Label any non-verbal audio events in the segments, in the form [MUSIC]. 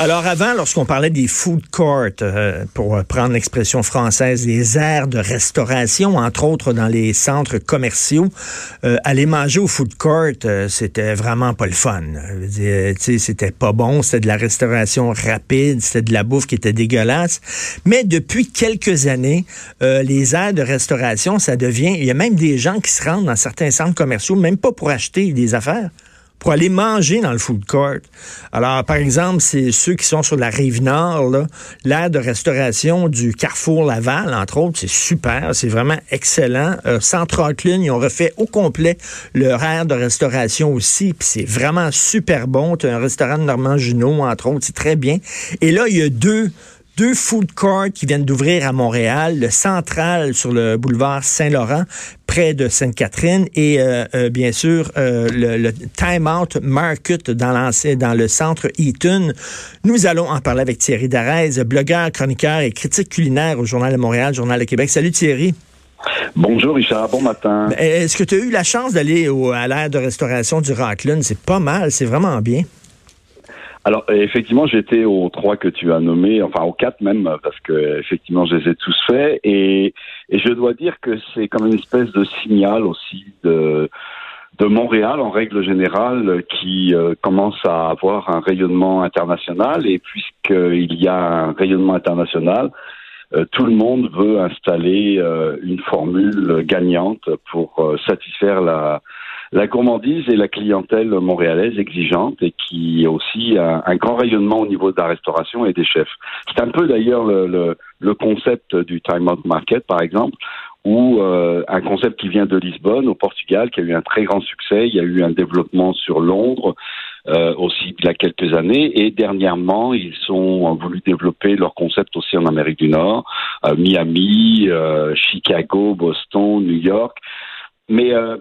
Alors avant, lorsqu'on parlait des food courts, euh, pour prendre l'expression française, des aires de restauration, entre autres dans les centres commerciaux, euh, aller manger au food court, euh, c'était vraiment pas le fun. C'était pas bon, c'était de la restauration rapide, c'était de la bouffe qui était dégueulasse. Mais depuis quelques années, les aires de restauration, ça devient, il y a même des gens qui se rendent dans certains centres commerciaux, même pas pour acheter des affaires pour aller manger dans le food court. Alors, par exemple, c'est ceux qui sont sur la rive nord, l'aire de restauration du Carrefour Laval, entre autres, c'est super, c'est vraiment excellent. Euh, Central ils ont refait au complet leur aire de restauration aussi, puis c'est vraiment super bon. Tu un restaurant de Normand Junot, entre autres, c'est très bien. Et là, il y a deux deux food courts qui viennent d'ouvrir à Montréal, le Central sur le boulevard Saint-Laurent, près de Sainte-Catherine, et euh, euh, bien sûr euh, le, Time Out Market dans, dans le centre Eaton. Nous allons en parler avec Thierry Darès, blogueur, chroniqueur et critique culinaire au Journal de Montréal, Journal de Québec. Salut Thierry. Bonjour Richard, bon matin. Est-ce que tu as eu la chance d'aller à l'aire de restauration du Rockland? C'est pas mal, c'est vraiment bien. Alors effectivement, j'étais aux trois que tu as nommés, enfin aux quatre même, parce que effectivement, je les ai tous faits, et, et je dois dire que c'est comme une espèce de signal aussi de de Montréal en règle générale qui euh, commence à avoir un rayonnement international. Et puisqu'il y a un rayonnement international, euh, tout le monde veut installer euh, une formule gagnante pour satisfaire la la gourmandise et la clientèle montréalaise exigeante et qui aussi un, grand rayonnement au niveau de la restauration et des chefs. C'est un peu d'ailleurs le, le, le, concept du Time Out Market, par exemple, ou euh, un concept qui vient de Lisbonne, au Portugal, qui a eu un très grand succès. Il y a eu un développement sur Londres euh, aussi il y a quelques années, et dernièrement, ils ont voulu développer leur concept aussi en Amérique du Nord, euh, Miami, Chicago, Boston, New York. Mais euh,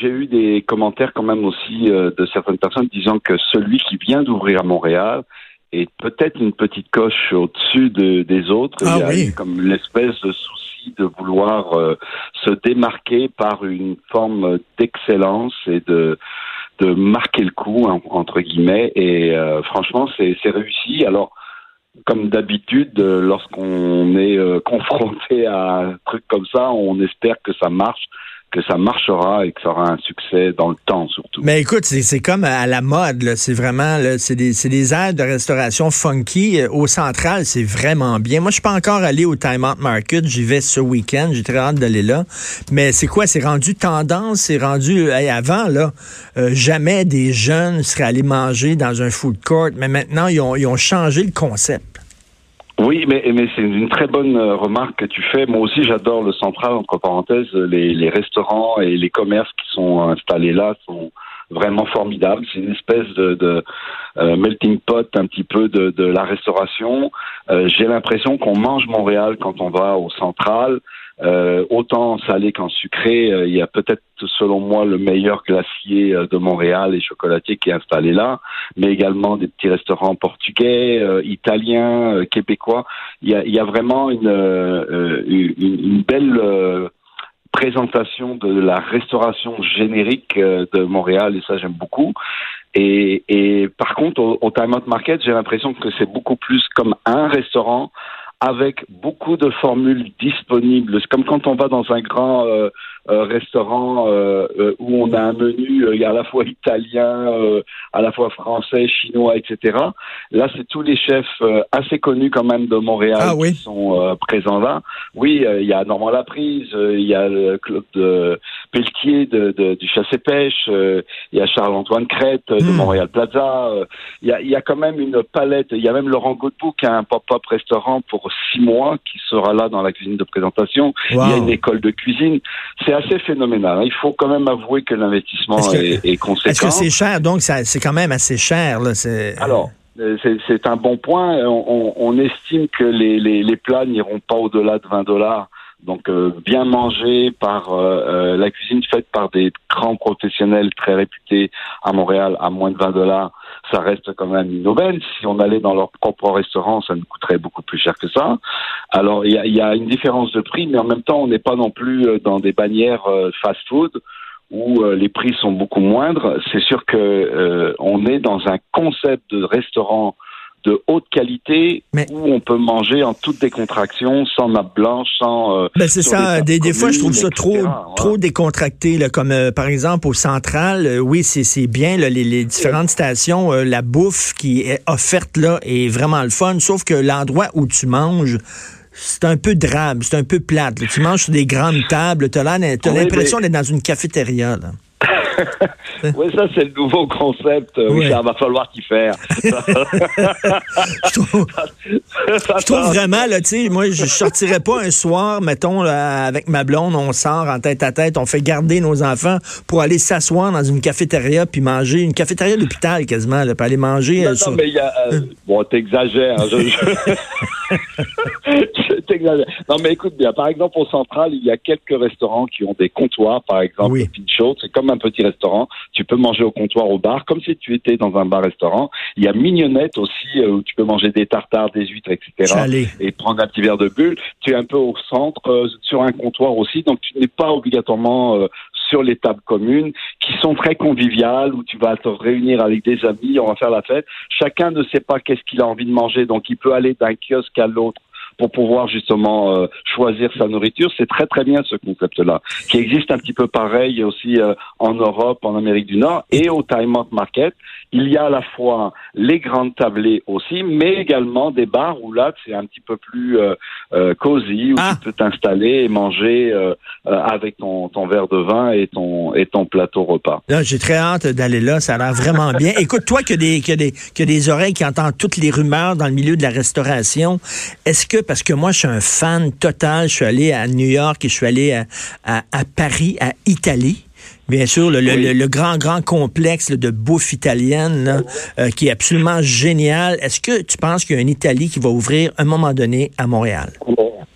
j'ai eu des commentaires quand même aussi euh, de certaines personnes disant que celui qui vient d'ouvrir à Montréal est peut-être une petite coche au-dessus de, des autres. Ah, Il y a oui. comme l'espèce de souci de vouloir euh, se démarquer par une forme d'excellence et de de marquer le coup entre guillemets. Et euh, franchement, c'est réussi. Alors comme d'habitude, lorsqu'on est [LAUGHS] confronté à un truc comme ça, on espère que ça marche que ça marchera et que ça aura un succès dans le temps surtout. Mais écoute, c'est comme à la mode, c'est vraiment, c'est des, des aides de restauration funky. Euh, au central, c'est vraiment bien. Moi, je suis pas encore allé au Time Out Market, j'y vais ce week-end, j'ai très hâte d'aller là. Mais c'est quoi, c'est rendu tendance, c'est rendu, avant, là, euh, jamais des jeunes seraient allés manger dans un food court, mais maintenant, ils ont, ils ont changé le concept. Oui, mais, mais c'est une très bonne euh, remarque que tu fais. Moi aussi, j'adore le central, entre parenthèses. Les, les restaurants et les commerces qui sont installés là sont vraiment formidables. C'est une espèce de, de euh, melting pot un petit peu de, de la restauration. Euh, J'ai l'impression qu'on mange Montréal quand on va au central. Euh, autant salé qu'en sucré, euh, il y a peut-être, selon moi, le meilleur glacier euh, de Montréal et chocolatier qui est installé là, mais également des petits restaurants portugais, euh, italiens, euh, québécois. Il y a, il y a vraiment une, une, une, belle présentation de la restauration générique de Montréal, et ça j'aime beaucoup. Et, et par contre, au, au Time Out Market, j'ai l'impression que c'est beaucoup plus comme un restaurant avec beaucoup de formules disponibles. C'est comme quand on va dans un grand euh, euh, restaurant euh, euh, où on a un menu euh, à la fois italien, euh, à la fois français, chinois, etc. Là, c'est tous les chefs assez connus quand même de Montréal ah, oui. qui sont présents là. Oui, il y a Normand Laprise, il y a le club de Pelletier de, de, du chasse et pêche, il y a Charles-Antoine Crête de Hmm. Montréal Plaza. Il y, a, il y a quand même une palette. Il y a même Laurent Godbout qui a un pop-up restaurant pour six mois qui sera là dans la cuisine de présentation. Wow. Il y a une école de cuisine. C'est assez phénoménal. Il faut quand même avouer que l'investissement que- est, est conséquent. Est-ce que c'est cher? Donc, c'est quand même assez cher. Là. c'est- Alors, c'est un bon point. On, on estime que les, les, les plats n'iront pas au-delà de 20 dollars. Donc euh, bien mangé par euh, euh, la cuisine faite par des grands professionnels très réputés à Montréal à moins de 20 dollars, ça reste quand même une aubaine. Si on allait dans leur propre restaurant, ça nous coûterait beaucoup plus cher que ça. Alors il y a, y a, une différence de prix, mais en même temps on n'est pas non plus dans des bannières fast-food où les prix sont beaucoup moindres. C'est sûr que on est dans un concept de restaurant de haute qualité où on peut manger en toute décontraction, sans nappe blanche, sans. Euh, ben c'est ça. Des, des, fois, je trouve ça trop trop décontracté. Là, comme euh, par exemple au central, euh, oui, c'est bien les, les, différentes stations, la bouffe qui est offerte là est vraiment le fun. Sauf que l'endroit où tu manges c'est un peu drabe, c'est un peu plate. Tu manges sur des grandes tables, tu as l'impression d'être dans une cafétéria. Là. [LAUGHS] oui, ça, c'est le nouveau concept. Ça va falloir t'y faire. [LAUGHS] je, trouve, [LAUGHS] vraiment, là, tu sais, moi, je sortirais pas un soir, mettons, avec ma blonde, on sort en tête à tête, on fait garder nos enfants pour aller s'asseoir dans une cafétéria puis manger, une cafétéria d'hôpital quasiment, là, pour aller manger. Non, euh, mais il y a. Euh, bon, t'exagères. Hein, non, mais écoute bien. Par exemple, au Central, il y a quelques restaurants qui ont des comptoirs, par exemple, oui. Pinchot. C'est comme un petit restaurant. Tu peux manger au comptoir au bar, comme si tu étais dans un bar-restaurant. Il y a Mignonnette aussi, euh, où tu peux manger des tartares, des huîtres, etc. Et prendre un petit verre de bulle. Tu es un peu au centre, euh, sur un comptoir aussi. Donc, tu n'es pas obligatoirement euh, sur les tables communes qui sont très conviviales où tu vas te réunir avec des amis, on va faire la fête. Chacun ne sait pas qu'est-ce qu'il a envie de manger, donc il peut aller d'un kiosque à l'autre pour pouvoir justement euh, choisir sa nourriture. C'est très très bien ce concept-là, qui existe un petit peu pareil aussi euh, en Europe, en Amérique du Nord et au Time Out Market. Il y a à la fois les grandes tablées aussi, mais également des bars où là c'est un petit peu plus euh, euh cosy, où ah. tu peux t'installer et manger avec ton, ton verre de vin et ton et ton plateau repas. J'ai très hâte d'aller là, ça a l'air vraiment bien. [LAUGHS] Écoute, toi que des, que des, que des oreilles qui entendent toutes les rumeurs dans le milieu de la restauration, est-ce que parce que moi, je suis un fan total. Je suis allé à New York et je suis allé à, Paris, à Italie. Bien sûr, le, grand, grand complexe de bouffe italienne euh, qui est absolument génial. Est-ce que tu penses qu'il y a une Italie qui va ouvrir à un moment donné à Montréal?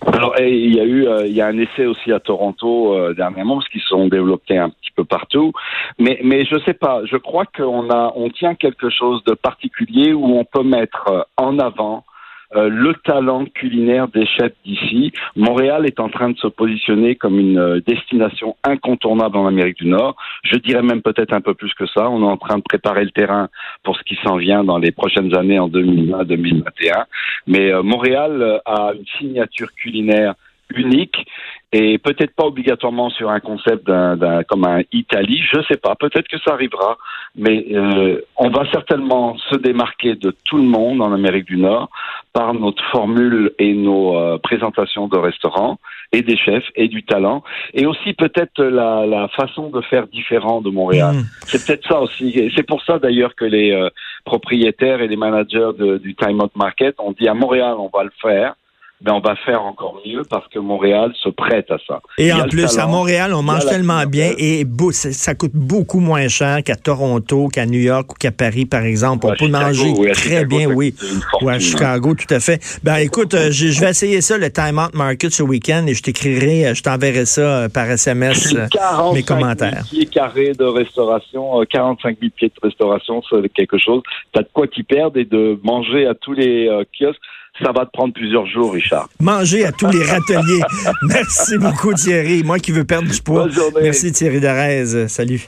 Alors, il y a eu, euh, il y a un essai aussi à Toronto euh, dernièrement, parce qu'ils sont développés un petit peu partout. Mais, mais je sais pas. Je crois qu'on a, on tient quelque chose de particulier où on peut mettre en avant euh, le talent culinaire des chefs d'ici. Montréal est en train de se positionner comme une euh, destination incontournable en Amérique du Nord. Je dirais même peut-être un peu plus que ça. On est en train de préparer le terrain pour ce qui s'en vient dans les prochaines années en 2020-2021. Mais euh, Montréal a une signature culinaire unique et peut-être pas obligatoirement sur un concept d'un, comme un Italie, je sais pas, peut-être que ça arrivera, mais euh, on va certainement se démarquer de tout le monde en Amérique du Nord par notre formule et nos euh, présentations de restaurants et des chefs et du talent et aussi peut-être la, la façon de faire différent de Montréal. Mmh. C'est peut-être ça aussi. C'est pour ça d'ailleurs que les euh, propriétaires et les managers de, du Time Out Market ont dit à Montréal on va le faire ben on va faire encore mieux parce que Montréal se prête à ça. Et en plus, à Montréal, on mange tellement bien et ça coûte beaucoup moins cher qu'à Toronto, qu'à New York ou qu'à Paris, par exemple. On peut manger très bien, oui. Ou à Chicago, tout à fait. Ben écoute, euh, je, vais essayer ça, le Time Out Market ce week-end et je t'écrirai, euh, je t'enverrai ça euh, par SMS, mes commentaires. 000 pieds carrés de restauration, 45 000 pieds de restauration, c'est quelque chose. T'as de quoi t'y perdre et de manger à tous les kiosques ça va te prendre plusieurs jours, Richard. Manger à tous les râteliers. [LAUGHS] Merci beaucoup, Thierry. Moi qui veux perdre du poids. Merci, Thierry Darez. Salut.